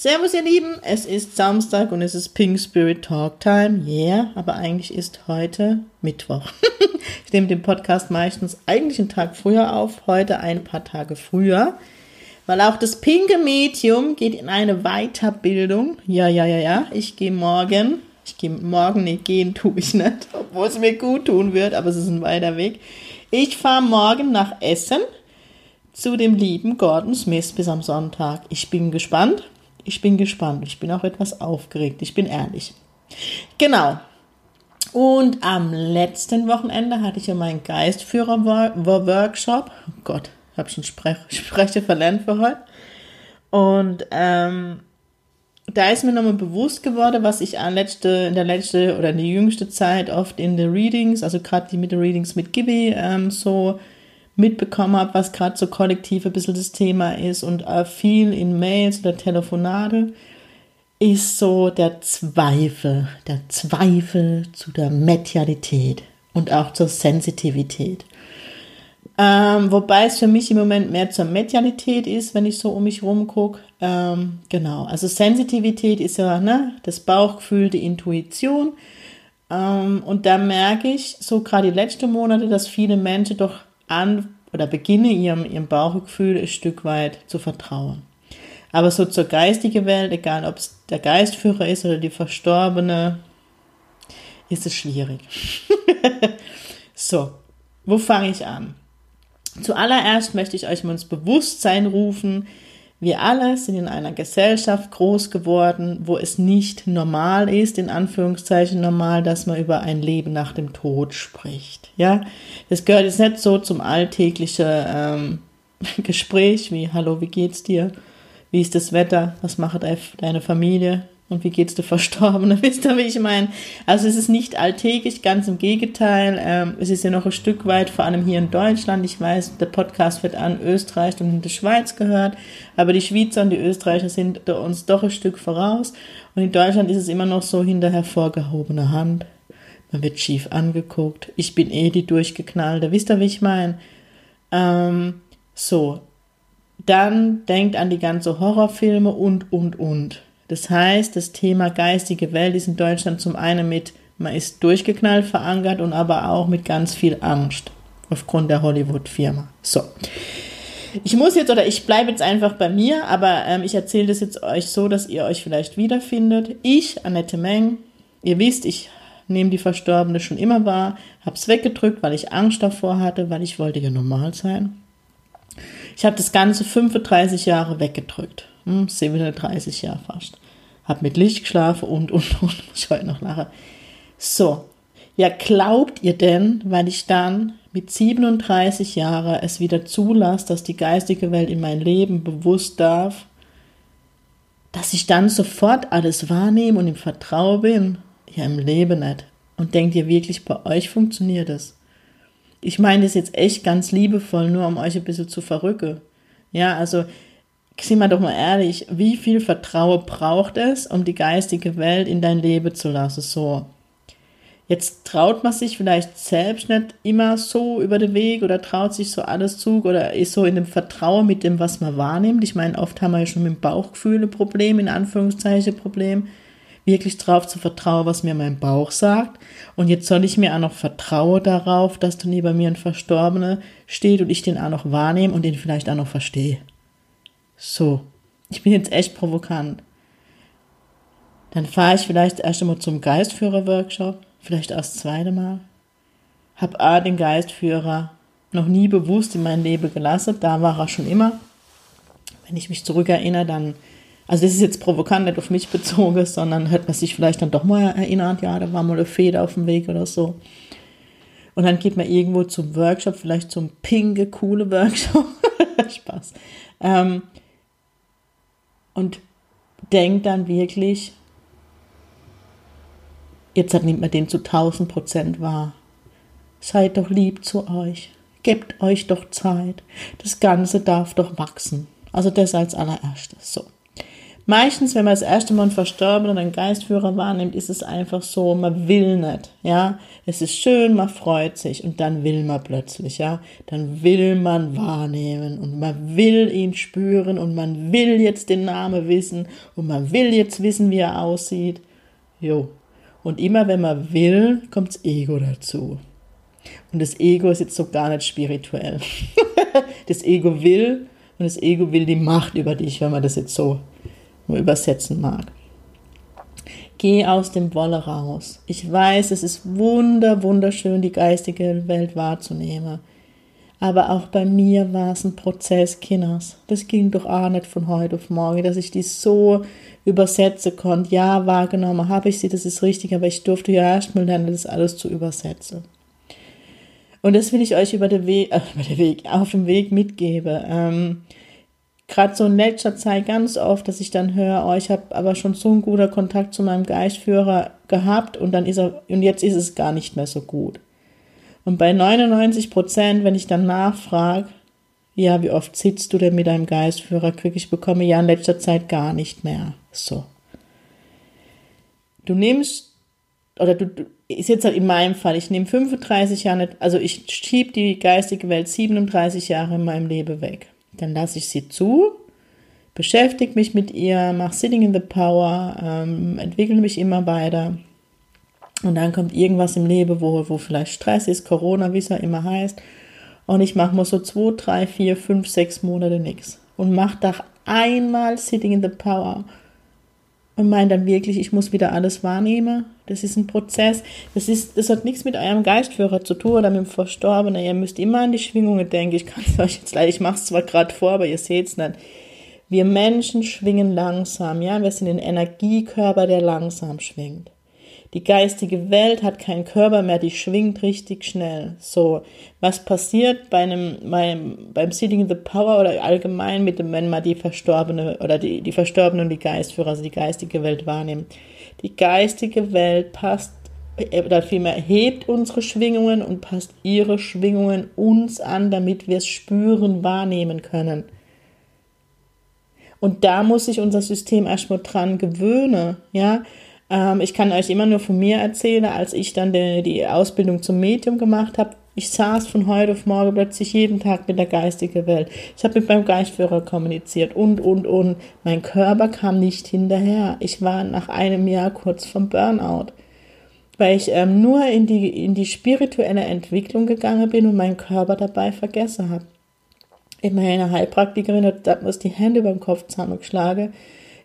Servus ihr Lieben, es ist Samstag und es ist Pink Spirit Talk Time. Yeah, aber eigentlich ist heute Mittwoch. ich nehme den Podcast meistens eigentlich einen Tag früher auf, heute ein paar Tage früher, weil auch das pinke Medium geht in eine Weiterbildung. Ja, ja, ja, ja, ich gehe morgen, ich gehe morgen, nee, gehen tue ich nicht, obwohl es mir gut tun wird, aber es ist ein weiter Weg. Ich fahre morgen nach Essen zu dem lieben Gordon Smith bis am Sonntag. Ich bin gespannt. Ich bin gespannt. Ich bin auch etwas aufgeregt. Ich bin ehrlich. Genau. Und am letzten Wochenende hatte ich ja meinen Geistführer-Workshop. Oh Gott, ich habe schon Sprech Spreche verlernt für heute. Und ähm, da ist mir nochmal bewusst geworden, was ich letzte, in der letzten oder in der jüngsten Zeit oft in den Readings, also gerade die mit den Readings mit Gibi, ähm, so mitbekommen habe, was gerade so kollektiv ein bisschen das Thema ist und äh, viel in Mails oder Telefonate, ist so der Zweifel, der Zweifel zu der Medialität und auch zur Sensitivität. Ähm, wobei es für mich im Moment mehr zur Medialität ist, wenn ich so um mich rum gucke. Ähm, genau, also Sensitivität ist ja ne, das Bauchgefühl, die Intuition. Ähm, und da merke ich so gerade die letzten Monate, dass viele Menschen doch an oder beginne ihrem, ihrem Bauchgefühl ein Stück weit zu vertrauen. Aber so zur geistigen Welt, egal ob es der Geistführer ist oder die Verstorbene, ist es schwierig. so, wo fange ich an? Zuallererst möchte ich euch mal ins Bewusstsein rufen, wir alle sind in einer Gesellschaft groß geworden, wo es nicht normal ist, in Anführungszeichen normal, dass man über ein Leben nach dem Tod spricht. Ja, das gehört jetzt nicht so zum alltäglichen ähm, Gespräch wie Hallo, wie geht's dir? Wie ist das Wetter? Was macht deine Familie? Und wie geht's der Verstorbene? Wisst ihr, wie ich meine? Also es ist nicht alltäglich, ganz im Gegenteil. Ähm, es ist ja noch ein Stück weit, vor allem hier in Deutschland. Ich weiß, der Podcast wird an Österreich und in der Schweiz gehört, aber die Schweizer und die Österreicher sind uns doch ein Stück voraus. Und in Deutschland ist es immer noch so hinter hervorgehobene Hand. Man wird schief angeguckt. Ich bin eh die durchgeknallte. Wisst ihr, wie ich meine? Ähm, so. Dann denkt an die ganze Horrorfilme und, und, und. Das heißt, das Thema geistige Welt ist in Deutschland zum einen mit, man ist durchgeknallt verankert und aber auch mit ganz viel Angst aufgrund der Hollywood-Firma. So. Ich muss jetzt oder ich bleibe jetzt einfach bei mir, aber ähm, ich erzähle das jetzt euch so, dass ihr euch vielleicht wiederfindet. Ich, Annette Meng, ihr wisst, ich nehme die Verstorbene schon immer wahr, hab's weggedrückt, weil ich Angst davor hatte, weil ich wollte ja normal sein. Ich habe das Ganze 35 Jahre weggedrückt. Hm, 37 Jahre fast. Hab mit Licht geschlafen und, und, und. Muss heute noch lachen. So. Ja, glaubt ihr denn, weil ich dann mit 37 Jahren es wieder zulasse, dass die geistige Welt in mein Leben bewusst darf, dass ich dann sofort alles wahrnehme und im Vertrauen bin? Ja, im Leben nicht. Und denkt ihr wirklich, bei euch funktioniert das? Ich meine das jetzt echt ganz liebevoll, nur um euch ein bisschen zu verrücken. Ja, also sind wir doch mal ehrlich, wie viel Vertrauen braucht es, um die geistige Welt in dein Leben zu lassen? So. Jetzt traut man sich vielleicht selbst nicht immer so über den Weg oder traut sich so alles zu oder ist so in dem Vertrauen mit dem, was man wahrnimmt. Ich meine, oft haben wir ja schon mit dem Bauchgefühl ein Problem, in Anführungszeichen Problem, wirklich drauf zu vertrauen, was mir mein Bauch sagt. Und jetzt soll ich mir auch noch vertrauen darauf, dass da neben mir ein Verstorbener steht und ich den auch noch wahrnehme und den vielleicht auch noch verstehe. So, ich bin jetzt echt provokant. Dann fahre ich vielleicht erst einmal zum Geistführer-Workshop, vielleicht auch das zweite Mal. Hab A, den Geistführer noch nie bewusst in mein Leben gelassen, da war er schon immer. Wenn ich mich zurückerinnere, dann, also das ist jetzt provokant, nicht auf mich bezogen, sondern hat man sich vielleicht dann doch mal erinnert, ja, da war mal eine Feder auf dem Weg oder so. Und dann geht man irgendwo zum Workshop, vielleicht zum pinke, coole Workshop. Spaß. Ähm, und denkt dann wirklich, Jetzt nimmt man den zu 1000 Prozent wahr. Seid doch lieb zu euch. Gebt euch doch Zeit. Das Ganze darf doch wachsen. Also das als allererstes. So. Meistens, wenn man das erste Mal einen Verstorbenen oder einen Geistführer wahrnimmt, ist es einfach so, man will nicht, ja. Es ist schön, man freut sich und dann will man plötzlich, ja. Dann will man wahrnehmen und man will ihn spüren und man will jetzt den Namen wissen und man will jetzt wissen, wie er aussieht. Jo. Und immer wenn man will, kommt das Ego dazu. Und das Ego ist jetzt so gar nicht spirituell. das Ego will und das Ego will die Macht über dich, wenn man das jetzt so übersetzen mag. Geh aus dem Wolle raus. Ich weiß, es ist wunder, wunderschön, die geistige Welt wahrzunehmen. Aber auch bei mir war es ein Prozess, Kinders. Das ging doch auch nicht von heute auf morgen, dass ich die so übersetzen konnte. Ja, wahrgenommen habe ich sie, das ist richtig, aber ich durfte ja erstmal lernen, das alles zu übersetzen. Und das will ich euch über den Weg, äh, über den Weg auf dem Weg mitgeben. Ähm, Gerade so in letzter Zeit ganz oft, dass ich dann höre, oh, ich habe aber schon so einen guten Kontakt zu meinem Geistführer gehabt und dann ist er, und jetzt ist es gar nicht mehr so gut. Und bei 99 Prozent, wenn ich dann nachfrage, ja, wie oft sitzt du denn mit deinem Geistführer, kriege ich bekomme ja in letzter Zeit gar nicht mehr. So. Du nimmst, oder du, du ist jetzt halt in meinem Fall, ich nehme 35 Jahre, also ich schiebe die geistige Welt 37 Jahre in meinem Leben weg. Dann lasse ich sie zu, beschäftige mich mit ihr, mache Sitting in the Power, ähm, entwickle mich immer weiter. Und dann kommt irgendwas im Leben, wo, wo vielleicht Stress ist, Corona, wie es ja immer heißt. Und ich mache mal so zwei, drei, vier, fünf, sechs Monate nichts. Und mache da einmal Sitting in the Power. Und meine dann wirklich, ich muss wieder alles wahrnehmen. Das ist ein Prozess. Das, ist, das hat nichts mit eurem Geistführer zu tun oder mit dem Verstorbenen. Ihr müsst immer an die Schwingungen denken. Ich kann es euch jetzt leider, ich mache es zwar gerade vor, aber ihr seht es nicht. Wir Menschen schwingen langsam, ja. Wir sind ein Energiekörper, der langsam schwingt. Die geistige Welt hat keinen Körper mehr, die schwingt richtig schnell. So, was passiert bei einem, beim, beim Seeding in the Power oder allgemein mit dem, wenn man die Verstorbene oder die, die Verstorbenen und die Geistführer, also die geistige Welt wahrnimmt? Die geistige Welt passt äh, oder vielmehr hebt unsere Schwingungen und passt ihre Schwingungen uns an, damit wir es spüren, wahrnehmen können. Und da muss sich unser System erstmal dran gewöhnen, ja. Ähm, ich kann euch immer nur von mir erzählen, als ich dann die, die Ausbildung zum Medium gemacht habe. Ich saß von heute auf morgen plötzlich jeden Tag mit der geistigen Welt. Ich habe mit meinem Geistführer kommuniziert und, und, und. Mein Körper kam nicht hinterher. Ich war nach einem Jahr kurz vom Burnout weil ich ähm, nur in die, in die spirituelle Entwicklung gegangen bin und meinen Körper dabei vergessen habe. Immerhin eine Heilpraktikerin hat mir die Hände beim Kopf zusammengeschlagen,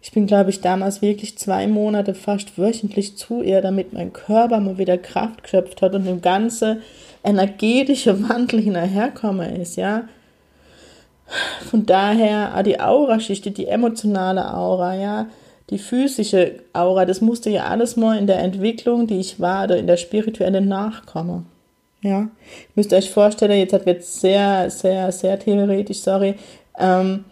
ich bin, glaube ich, damals wirklich zwei Monate fast wöchentlich zu ihr, damit mein Körper mal wieder Kraft geschöpft hat und im ganze energetische Wandel hinterherkomme ist, ja. Von daher, ah, die Auraschicht, die emotionale Aura, ja, die physische Aura, das musste ja alles mal in der Entwicklung, die ich war, oder in der spirituellen nachkommen. Ja, ihr müsst euch vorstellen, jetzt hat wird sehr, sehr, sehr theoretisch, sorry, ähm,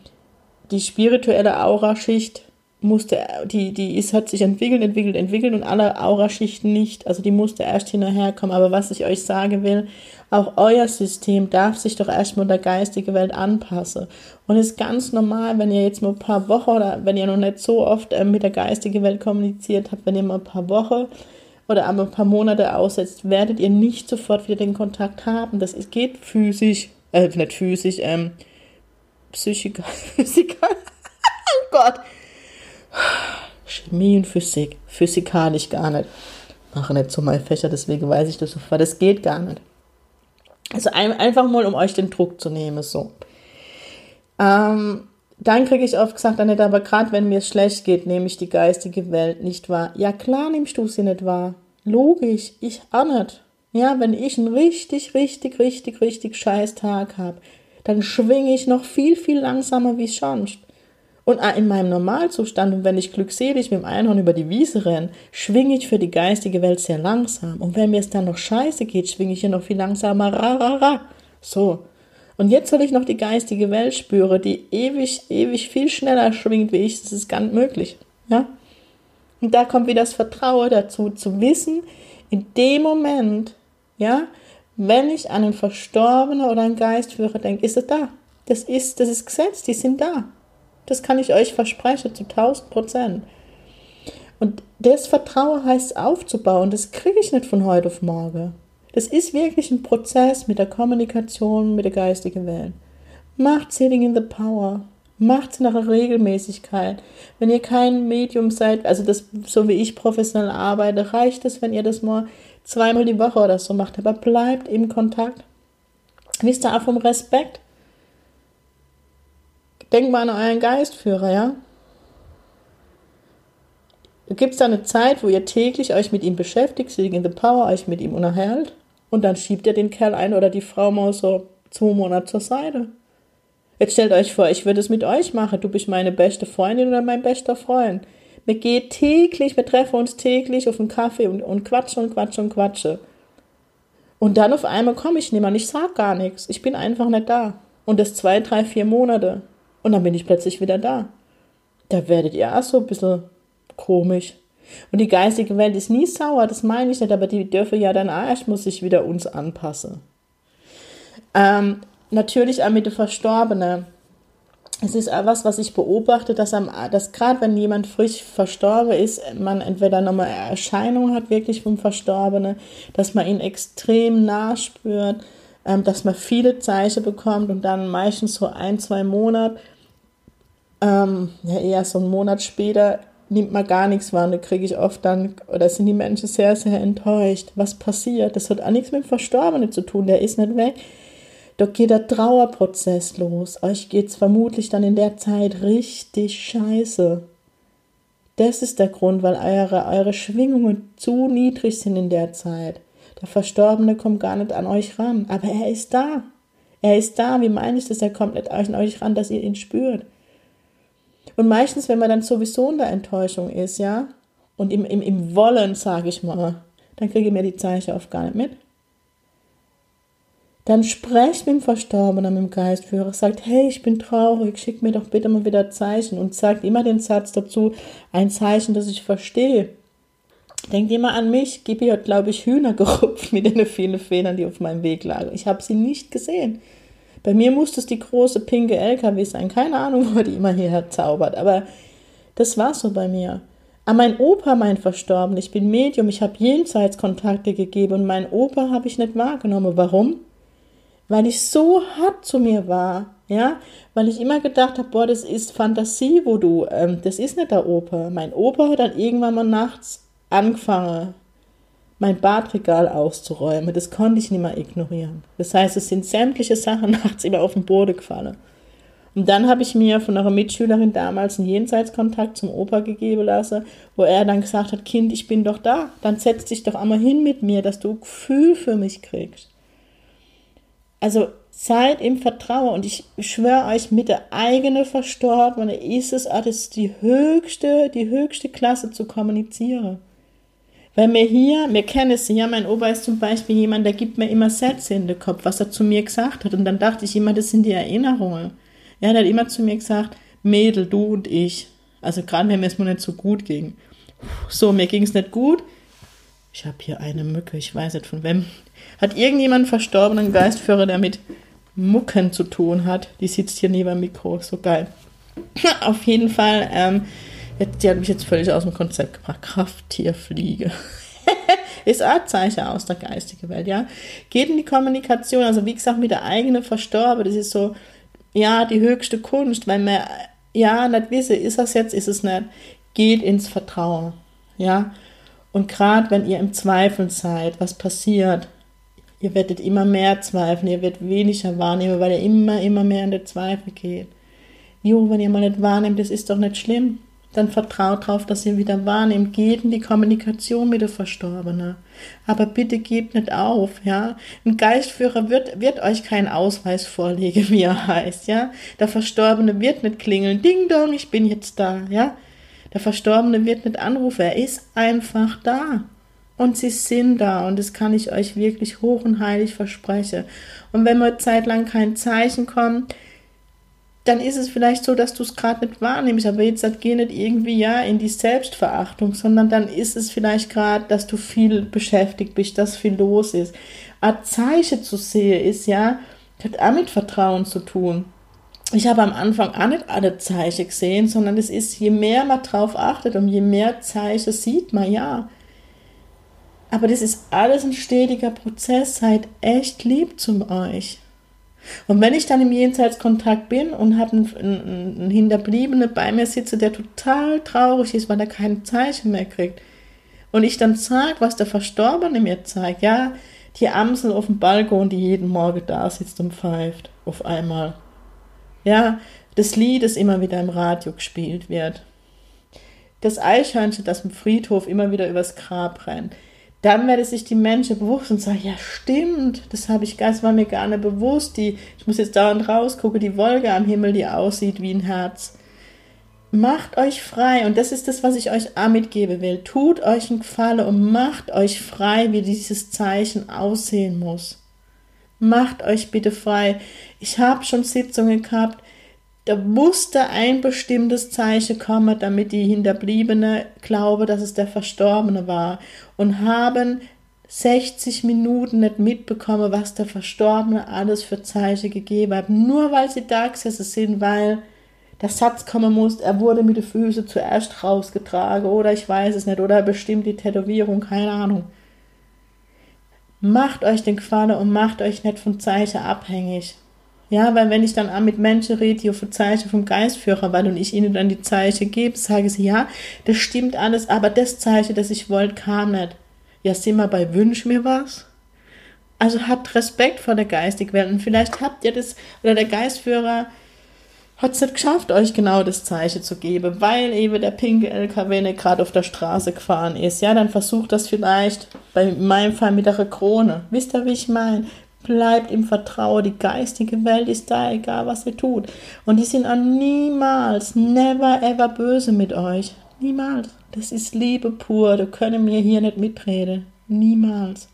die spirituelle Auraschicht musste, die, die ist, hat sich entwickelt, entwickelt, entwickelt und alle Auraschichten nicht. Also die musste erst hinterherkommen. Aber was ich euch sagen will, auch euer System darf sich doch erstmal der geistigen Welt anpassen. Und ist ganz normal, wenn ihr jetzt mal ein paar Wochen oder wenn ihr noch nicht so oft äh, mit der geistigen Welt kommuniziert habt, wenn ihr mal ein paar Wochen oder aber ein paar Monate aussetzt, werdet ihr nicht sofort wieder den Kontakt haben. Das ist, geht physisch, äh, nicht physisch, ähm, psychisch, physikal. oh Gott Chemie und Physik. Physik kann ich gar nicht. Mache nicht so meine Fächer, deswegen weiß ich das sofort. Das geht gar nicht. Also ein, einfach mal, um euch den Druck zu nehmen, so. Ähm, dann kriege ich oft gesagt, Annette, aber gerade wenn mir es schlecht geht, nehme ich die geistige Welt nicht wahr. Ja, klar nimmst du sie nicht wahr. Logisch, ich auch nicht. Ja, wenn ich einen richtig, richtig, richtig, richtig scheiß Tag habe, dann schwinge ich noch viel, viel langsamer wie sonst. Und in meinem Normalzustand, und wenn ich glückselig mit dem Einhorn über die Wiese renne, schwinge ich für die geistige Welt sehr langsam. Und wenn mir es dann noch scheiße geht, schwinge ich hier noch viel langsamer. Ra, ra, ra. So. Und jetzt soll ich noch die geistige Welt spüren, die ewig, ewig viel schneller schwingt wie ich. Das ist ganz möglich. Ja? Und da kommt wieder das Vertrauen dazu, zu wissen, in dem Moment, ja, wenn ich an einen Verstorbenen oder einen Geistführer denke, ist er da. Das ist, das ist Gesetz, die sind da. Das kann ich euch versprechen zu 1000 Prozent. Und das Vertrauen heißt aufzubauen, das kriege ich nicht von heute auf morgen. Das ist wirklich ein Prozess mit der Kommunikation mit der geistigen Welt. Macht Sitting in the Power. Macht es nach Regelmäßigkeit. Wenn ihr kein Medium seid, also das, so wie ich professionell arbeite, reicht es, wenn ihr das mal zweimal die Woche oder so macht. Aber bleibt im Kontakt. Wisst ihr auch vom Respekt? Denkt mal an euren Geistführer, ja? Gibt es da eine Zeit, wo ihr täglich euch mit ihm beschäftigt, Sitting in the Power, euch mit ihm unterhält? Und dann schiebt ihr den Kerl ein oder die Frau mal so zwei Monate zur Seite. Jetzt stellt euch vor, ich würde es mit euch machen. Du bist meine beste Freundin oder mein bester Freund. Wir gehen täglich, wir treffen uns täglich auf einen Kaffee und, und quatschen und quatschen und quatschen. Und dann auf einmal komme ich nicht mehr und ich sag gar nichts. Ich bin einfach nicht da. Und das zwei, drei, vier Monate. Und dann bin ich plötzlich wieder da. Da werdet ihr auch so ein bisschen komisch. Und die geistige Welt ist nie sauer, das meine ich nicht, aber die dürfen ja dann auch erst muss sich wieder uns anpassen. Ähm, natürlich auch mit den Verstorbenen. Es ist auch was, was ich beobachte, dass, dass gerade wenn jemand frisch verstorben ist, man entweder nochmal Erscheinung hat wirklich vom Verstorbenen, dass man ihn extrem nah spürt, ähm, dass man viele Zeichen bekommt und dann meistens so ein, zwei Monate, ähm, ja eher so einen Monat später, nimmt man gar nichts wahr. Und da kriege ich oft dann, oder sind die Menschen sehr, sehr enttäuscht. Was passiert? Das hat auch nichts mit dem Verstorbenen zu tun, der ist nicht weg da geht der Trauerprozess los. Euch geht's vermutlich dann in der Zeit richtig scheiße. Das ist der Grund, weil eure, eure Schwingungen zu niedrig sind in der Zeit. Der Verstorbene kommt gar nicht an euch ran, aber er ist da. Er ist da. Wie meine ich das? Er kommt nicht an euch ran, dass ihr ihn spürt. Und meistens, wenn man dann sowieso in der Enttäuschung ist, ja, und im, im, im Wollen, sage ich mal, dann kriege ich mir die Zeichen oft gar nicht mit. Dann sprecht mit dem Verstorbenen, mit dem Geistführer, sagt, hey, ich bin traurig, schick mir doch bitte mal wieder Zeichen und sagt immer den Satz dazu, ein Zeichen, das ich verstehe. Denkt immer an mich, Gibi hat, glaube ich, Hühner gerupft mit den vielen Federn, die auf meinem Weg lagen. Ich habe sie nicht gesehen. Bei mir musste es die große pinke LKW sein. Keine Ahnung, wo die immer hierher zaubert. Aber das war so bei mir. Aber mein Opa, mein Verstorben, ich bin Medium, ich habe Jenseitskontakte gegeben und mein Opa habe ich nicht wahrgenommen. Warum? weil ich so hart zu mir war, ja, weil ich immer gedacht habe, boah, das ist Fantasie, wo du, ähm, das ist nicht der Opa. Mein Opa hat dann irgendwann mal nachts angefangen, mein Badregal auszuräumen. Das konnte ich nicht mehr ignorieren. Das heißt, es sind sämtliche Sachen nachts immer auf den Boden gefallen. Und dann habe ich mir von einer Mitschülerin damals einen Jenseitskontakt zum Opa gegeben lassen, wo er dann gesagt hat, Kind, ich bin doch da, dann setz dich doch einmal hin mit mir, dass du Gefühl für mich kriegst. Also seid im Vertrauen und ich schwöre euch, mit der eigenen Verstorbenen ist es die höchste, die höchste Klasse zu kommunizieren. Weil mir hier, mir kennen es ja, mein Opa ist zum Beispiel jemand, der gibt mir immer Sätze in den Kopf, was er zu mir gesagt hat. Und dann dachte ich immer, das sind die Erinnerungen. Er hat immer zu mir gesagt, Mädel, du und ich. Also gerade wenn mir es mal nicht so gut ging. So, mir ging es nicht gut. Ich habe hier eine Mücke, ich weiß nicht von wem. Hat irgendjemand verstorbenen Geistführer, der mit Mucken zu tun hat? Die sitzt hier neben dem Mikro, so geil. Auf jeden Fall, ähm, die hat mich jetzt völlig aus dem Konzept gebracht. Krafttierfliege. ist auch Zeichen aus der geistigen Welt, ja. Geht in die Kommunikation, also wie gesagt, mit der eigenen Verstorben, das ist so, ja, die höchste Kunst, weil man, ja, nicht wissen, ist das jetzt, ist es nicht. Geht ins Vertrauen, ja. Und gerade wenn ihr im Zweifel seid, was passiert? Ihr werdet immer mehr zweifeln, ihr werdet weniger wahrnehmen, weil ihr immer, immer mehr in den Zweifel geht. Jo, wenn ihr mal nicht wahrnehmt, das ist doch nicht schlimm. Dann vertraut darauf, dass ihr wieder wahrnehmt. Geht in die Kommunikation mit der Verstorbenen. Aber bitte gebt nicht auf, ja. Ein Geistführer wird, wird euch keinen Ausweis vorlegen, wie er heißt, ja. Der Verstorbene wird nicht klingeln. Ding dong, ich bin jetzt da, ja. Der Verstorbene wird nicht anrufen, er ist einfach da. Und sie sind da und das kann ich euch wirklich hoch und heilig versprechen. Und wenn mal zeitlang kein Zeichen kommt, dann ist es vielleicht so, dass du es gerade nicht wahrnimmst, aber jetzt halt geh nicht irgendwie ja in die Selbstverachtung, sondern dann ist es vielleicht gerade, dass du viel beschäftigt bist, dass viel los ist. Ein Zeichen zu sehen ist ja, hat auch mit Vertrauen zu tun. Ich habe am Anfang auch nicht alle Zeichen gesehen, sondern es ist, je mehr man drauf achtet und je mehr Zeichen sieht man, ja. Aber das ist alles ein stetiger Prozess. Seid echt lieb zu euch. Und wenn ich dann im Jenseitskontakt bin und habe einen, einen, Hinterbliebenen bei mir sitze, der total traurig ist, weil er keine Zeichen mehr kriegt, und ich dann sage, was der Verstorbene mir zeigt, ja, die Amsel auf dem Balkon, die jeden Morgen da sitzt und pfeift, auf einmal. Ja, das Lied, das immer wieder im Radio gespielt wird. Das Eichhörnchen, das im Friedhof immer wieder übers Grab rennt dann werde sich die Menschen bewusst und sagen, ja stimmt, das habe ich das war mir gar nicht bewusst. Die, ich muss jetzt dauernd rausgucken, die Wolke am Himmel, die aussieht wie ein Herz. Macht euch frei und das ist das, was ich euch auch mitgeben will. Tut euch einen Gefallen und macht euch frei, wie dieses Zeichen aussehen muss. Macht euch bitte frei. Ich habe schon Sitzungen gehabt, da musste ein bestimmtes Zeichen kommen, damit die Hinterbliebene glaube, dass es der Verstorbene war und haben 60 Minuten nicht mitbekommen, was der Verstorbene alles für Zeichen gegeben hat, nur weil sie da gesessen sind, weil der Satz kommen muss, er wurde mit den Füßen zuerst rausgetragen oder ich weiß es nicht oder bestimmt die Tätowierung, keine Ahnung. Macht euch den Gefallen und macht euch nicht von Zeichen abhängig. Ja, weil wenn ich dann auch mit Menschen rede, die auf Zeichen vom Geistführer waren und ich ihnen dann die Zeichen gebe, sage sie, ja, das stimmt alles, aber das Zeichen, das ich wollte, kam nicht. Ja, sind wir bei Wünsch mir was? Also habt Respekt vor der geistigen Welt und vielleicht habt ihr das, oder der Geistführer hat es nicht geschafft, euch genau das Zeichen zu geben, weil eben der pinke LKW nicht gerade auf der Straße gefahren ist. Ja, dann versucht das vielleicht, bei meinem Fall mit der Krone. Wisst ihr, wie ich meine? Bleibt im Vertrauen, die geistige Welt ist da, egal was ihr tut. Und die sind auch niemals, never ever böse mit euch. Niemals. Das ist Liebe pur, da können wir hier nicht mitreden. Niemals.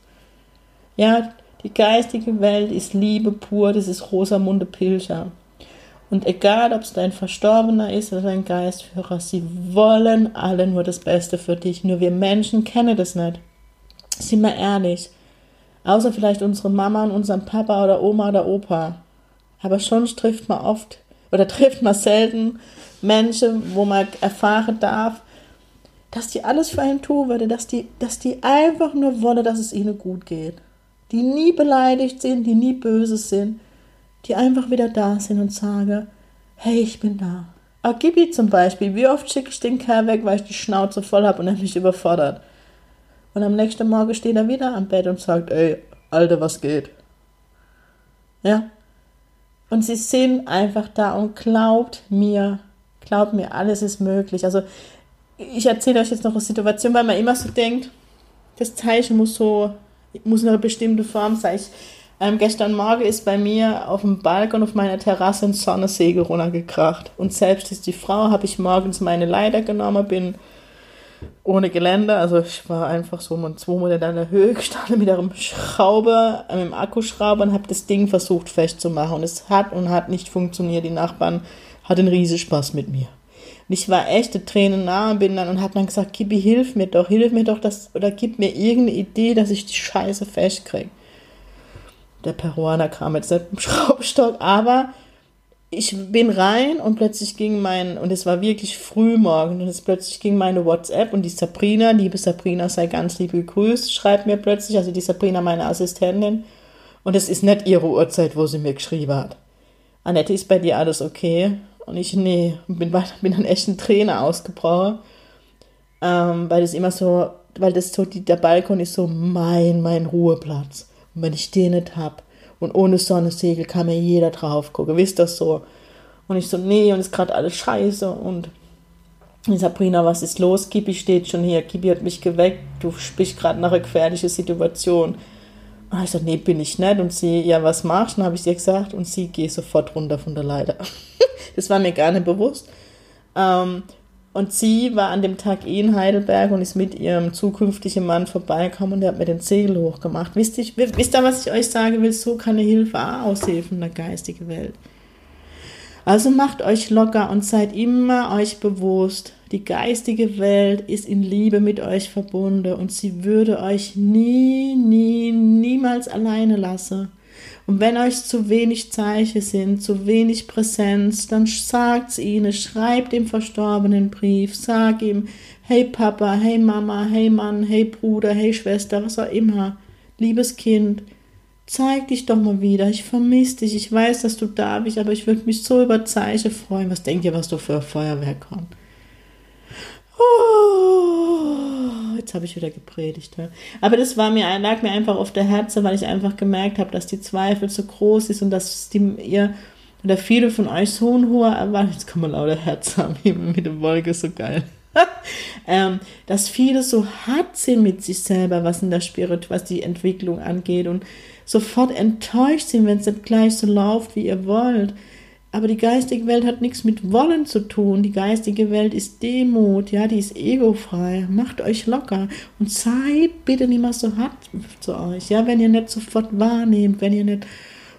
Ja, die geistige Welt ist Liebe pur, das ist Rosamunde Pilcher. Und egal, ob es dein Verstorbener ist oder dein Geistführer, sie wollen alle nur das Beste für dich. Nur wir Menschen kennen das nicht. Sind wir ehrlich. Außer vielleicht unsere Mama und unseren Papa oder Oma oder Opa. Aber schon trifft man oft oder trifft man selten Menschen, wo man erfahren darf, dass die alles für einen tun würde, dass die, dass die einfach nur wollen, dass es ihnen gut geht. Die nie beleidigt sind, die nie böse sind, die einfach wieder da sind und sagen, hey, ich bin da. Agibi zum Beispiel, wie oft schicke ich den Kerl weg, weil ich die Schnauze voll habe und er mich überfordert. Und am nächsten Morgen steht er wieder am Bett und sagt, ey, Alter, was geht? Ja? Und sie sind einfach da und glaubt mir, glaubt mir, alles ist möglich. Also ich erzähle euch jetzt noch eine Situation, weil man immer so denkt, das Zeichen muss so, muss eine bestimmte Form sein. Ähm, gestern Morgen ist bei mir auf dem Balkon auf meiner Terrasse ein Sonnensegel runtergekracht. Und selbst ist die Frau, habe ich morgens meine Leiter genommen, bin ohne Geländer. Also ich war einfach so um zwei Meter in der Höhe gestanden mit einem Schrauber, mit einem Akkuschrauber und habe das Ding versucht festzumachen. Und es hat und hat nicht funktioniert. Die Nachbarn hatten riesen Spaß mit mir. Und ich war echte Tränen nah und bin dann und habe dann gesagt, Kibi, hilf mir doch, hilf mir doch, das, oder gib mir irgendeine Idee, dass ich die Scheiße festkriege. Der Peruaner kam jetzt mit dem Schraubstock, aber ich bin rein und plötzlich ging mein, und es war wirklich früh morgen, und es plötzlich ging meine WhatsApp und die Sabrina, liebe Sabrina, sei ganz lieb gegrüßt, schreibt mir plötzlich, also die Sabrina, meine Assistentin, und es ist nicht ihre Uhrzeit, wo sie mir geschrieben hat. Annette, ist bei dir alles okay? Und ich, nee, bin, bin dann echt ein Trainer ausgebrochen, ähm, weil das immer so, weil das so, die, der Balkon ist so mein, mein Ruheplatz. Und wenn ich den nicht hab, und ohne Sonnensegel kann mir jeder drauf gucken. Wisst das so? Und ich so, nee, und ist gerade alles scheiße. Und Sabrina, was ist los? Kipi steht schon hier. Kipi hat mich geweckt. Du sprichst gerade nach einer gefährlichen Situation. Und ich so, nee, bin ich nicht. Und sie, ja, was machst du? Habe ich ihr gesagt. Und sie, geht sofort runter von der Leiter. das war mir gar nicht bewusst. Ähm, und sie war an dem Tag eh in Heidelberg und ist mit ihrem zukünftigen Mann vorbeigekommen und der hat mir den Segel hochgemacht. Wisst ihr, wisst ihr, was ich euch sagen will? So kann eine Hilfe auch aushilfen in der geistigen Welt. Also macht euch locker und seid immer euch bewusst, die geistige Welt ist in Liebe mit euch verbunden und sie würde euch nie, nie, niemals alleine lassen. Und wenn euch zu wenig Zeichen sind, zu wenig Präsenz, dann sagt's ihnen, schreibt dem Verstorbenen Brief, sag ihm, hey Papa, hey Mama, hey Mann, hey Bruder, hey Schwester, was auch immer, liebes Kind, zeig dich doch mal wieder, ich vermisse dich, ich weiß, dass du da bist, aber ich würde mich so über Zeichen freuen. Was denkt ihr, was du für Feuerwerk kommt? Oh, jetzt habe ich wieder gepredigt. Ja. Aber das war mir, lag mir einfach auf der Herze, weil ich einfach gemerkt habe, dass die Zweifel so groß ist und dass die, ihr oder viele von euch so ein hoher Erwartung, jetzt kann man lauter Herz haben, mit der Wolke, so geil. ähm, dass viele so hart sind mit sich selber, was in der Spirit, was die Entwicklung angeht und sofort enttäuscht sind, wenn es nicht gleich so läuft, wie ihr wollt. Aber die geistige Welt hat nichts mit Wollen zu tun. Die geistige Welt ist Demut, ja, die ist egofrei. Macht euch locker und seid bitte nicht mehr so hart zu euch, ja, wenn ihr nicht sofort wahrnehmt, wenn ihr nicht,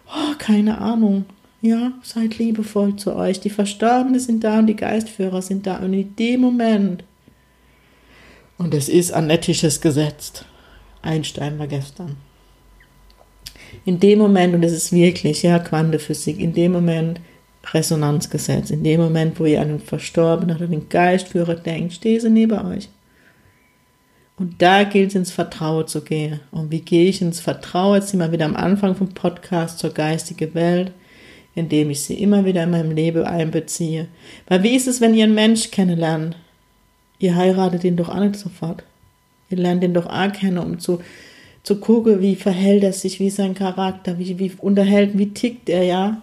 oh, keine Ahnung, ja, seid liebevoll zu euch. Die Verstorbenen sind da und die Geistführer sind da. Und in dem Moment, und es ist an ethisches Gesetz, Einstein war gestern. In dem Moment, und es ist wirklich, ja, Quantenphysik, in dem Moment Resonanzgesetz. In dem Moment, wo ihr an den Verstorbenen oder den Geistführer denkt, stehe sie neben euch. Und da gilt es ins Vertrauen zu gehen. Und wie gehe ich ins Vertrauen? Jetzt sind wir wieder am Anfang vom Podcast zur geistigen Welt, indem ich sie immer wieder in meinem Leben einbeziehe. Weil wie ist es, wenn ihr einen Mensch kennenlernt? Ihr heiratet ihn doch nicht sofort. Ihr lernt ihn doch auch kennen, um zu, zu gucken, wie verhält er sich, wie ist sein Charakter, wie, wie unterhält, wie tickt er, ja.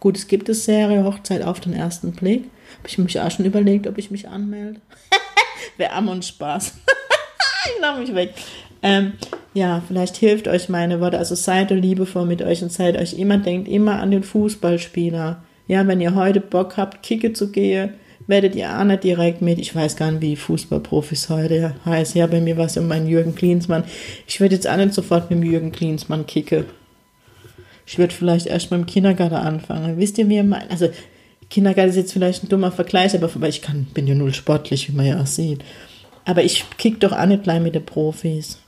Gut, es gibt eine Serie Hochzeit auf den ersten Blick. Habe ich mich auch schon überlegt, ob ich mich anmelde. Wäre am und Spaß. ich lache mich weg. Ähm, ja, vielleicht hilft euch meine Worte. Also seid liebevoll mit euch und seid euch immer, denkt immer an den Fußballspieler. Ja, wenn ihr heute Bock habt, Kicke zu gehen, werdet ihr auch nicht direkt mit, ich weiß gar nicht, wie Fußballprofis heute heißen. Ja, bei mir war es ja mein Jürgen Klinsmann. Ich würde jetzt auch nicht sofort mit dem Jürgen Klinsmann kicken. Ich würde vielleicht erst beim Kindergarten anfangen. Wisst ihr, wie ihr meint? Also, Kindergarten ist jetzt vielleicht ein dummer Vergleich, aber ich kann, bin ja null sportlich, wie man ja auch sieht. Aber ich kick doch auch nicht gleich mit den Profis,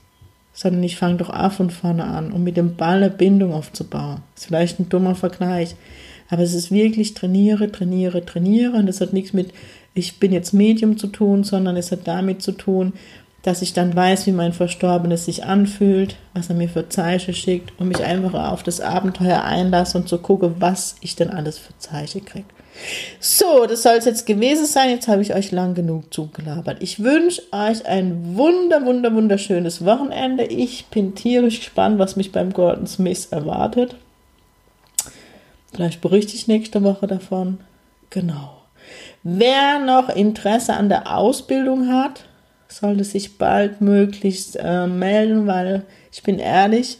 sondern ich fange doch auch von vorne an, um mit dem Ball eine Bindung aufzubauen. Ist vielleicht ein dummer Vergleich. Aber es ist wirklich trainiere, trainiere, trainiere. Und das hat nichts mit, ich bin jetzt Medium zu tun, sondern es hat damit zu tun, dass ich dann weiß, wie mein Verstorbenes sich anfühlt, was er mir für Zeichen schickt und mich einfach auf das Abenteuer einlasse und so gucke, was ich denn alles für Zeichen kriege. So, das soll es jetzt gewesen sein. Jetzt habe ich euch lang genug zugelabert. Ich wünsche euch ein wunder, wunder, wunderschönes Wochenende. Ich bin tierisch gespannt, was mich beim Gordon Smith erwartet. Vielleicht berichte ich nächste Woche davon. Genau. Wer noch Interesse an der Ausbildung hat, sollte sich bald möglichst äh, melden, weil ich bin ehrlich,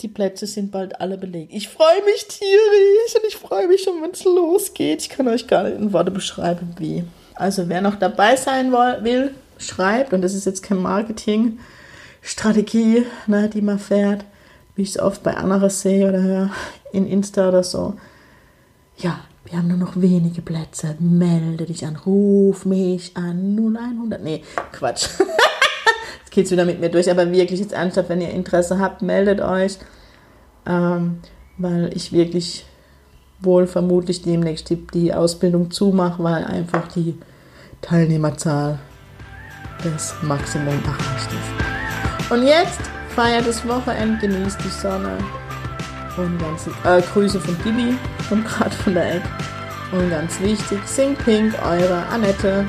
die Plätze sind bald alle belegt. Ich freue mich tierisch und ich freue mich schon, wenn es losgeht. Ich kann euch gar nicht in Worte beschreiben, wie. Also wer noch dabei sein will, schreibt, und das ist jetzt kein Marketing-Strategie, ne, die man fährt, wie ich es oft bei anderen sehe oder höre, in Insta oder so. Ja, wir haben nur noch wenige Plätze. Melde dich an, ruf mich an 0100. Nee, Quatsch. jetzt geht's wieder mit mir durch, aber wirklich jetzt ernsthaft, wenn ihr Interesse habt, meldet euch, ähm, weil ich wirklich wohl vermutlich demnächst die, die Ausbildung zumache, weil einfach die Teilnehmerzahl das Maximum erreicht ist. Und jetzt feiert das Wochenende, genießt die Sonne. Und ganz äh, Grüße von Gibi, vom Grad von der Eck. Und ganz wichtig, Sing Pink, eure Annette.